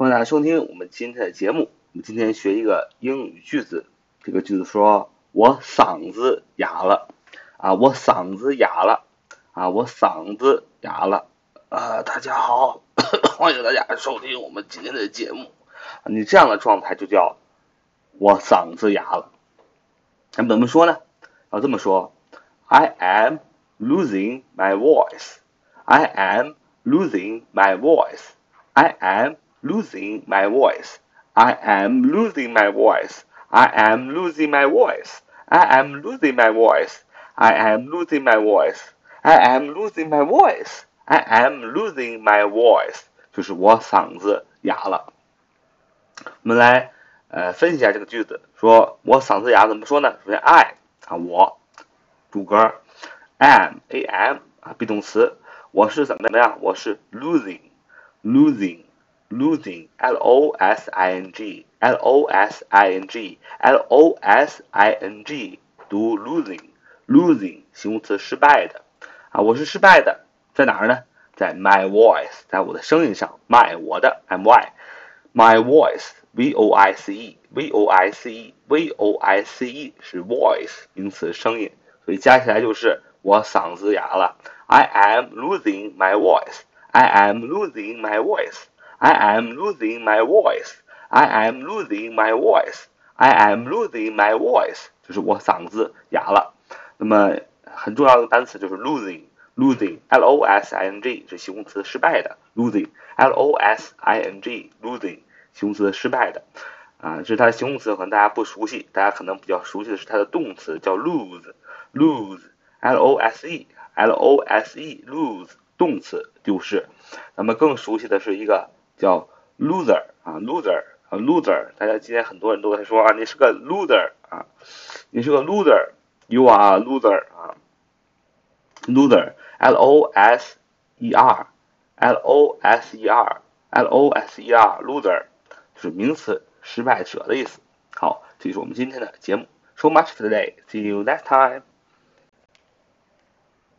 欢迎大家收听我们今天的节目。我们今天学一个英语句子，这个句子说：“我嗓子哑了啊，我嗓子哑了啊，我嗓子哑了。”啊，大家好，欢迎大家收听我们今天的节目。你这样的状态就叫我嗓子哑了。那么怎么说呢？要这么说：I am losing my voice. I am losing my voice. I am losing my voice. I am losing my voice. I am losing my voice. I am losing my voice. I am losing my voice. I am losing my voice. I am losing my voice，就是我嗓子哑了。我们来呃分析一下这个句子，说我嗓子哑怎么说呢？首先，I 啊我，主格，am a m 啊 be 动词，我是怎么怎么样？我是 losing，losing。losing l o s i n g l o s i n g l o s i n g 读 losing losing 形容词失败的啊，我是失败的，在哪儿呢？在 my voice，在我的声音上，my 我的 m y my voice v o i c e v o i c e v o i c e 是 voice 名词声音，所以加起来就是我嗓子哑了。I am losing my voice. I am losing my voice. I am losing my voice. I am losing my voice. I am losing my voice，就是我嗓子哑了。那么很重要的单词就是 losing，losing，l o s i n g 是形容词，失败的。losing，l o s i n g，losing，形容词，失败的。啊，这是它的形容词，可能大家不熟悉，大家可能比较熟悉的是它的动词，叫 lose，lose，l o s e，l o s e，lose，动词丢失。那么更熟悉的是一个。 叫 loser 啊，loser 啊，loser，大家今天很多人都在说啊，你是个 loser 啊，你是个 loser，you are loser 啊，loser，l o s e r，l o s e r，l o s e r，loser 就是名词，失败者的意思。好，这就是我们今天的节目。So much for today. See you next time.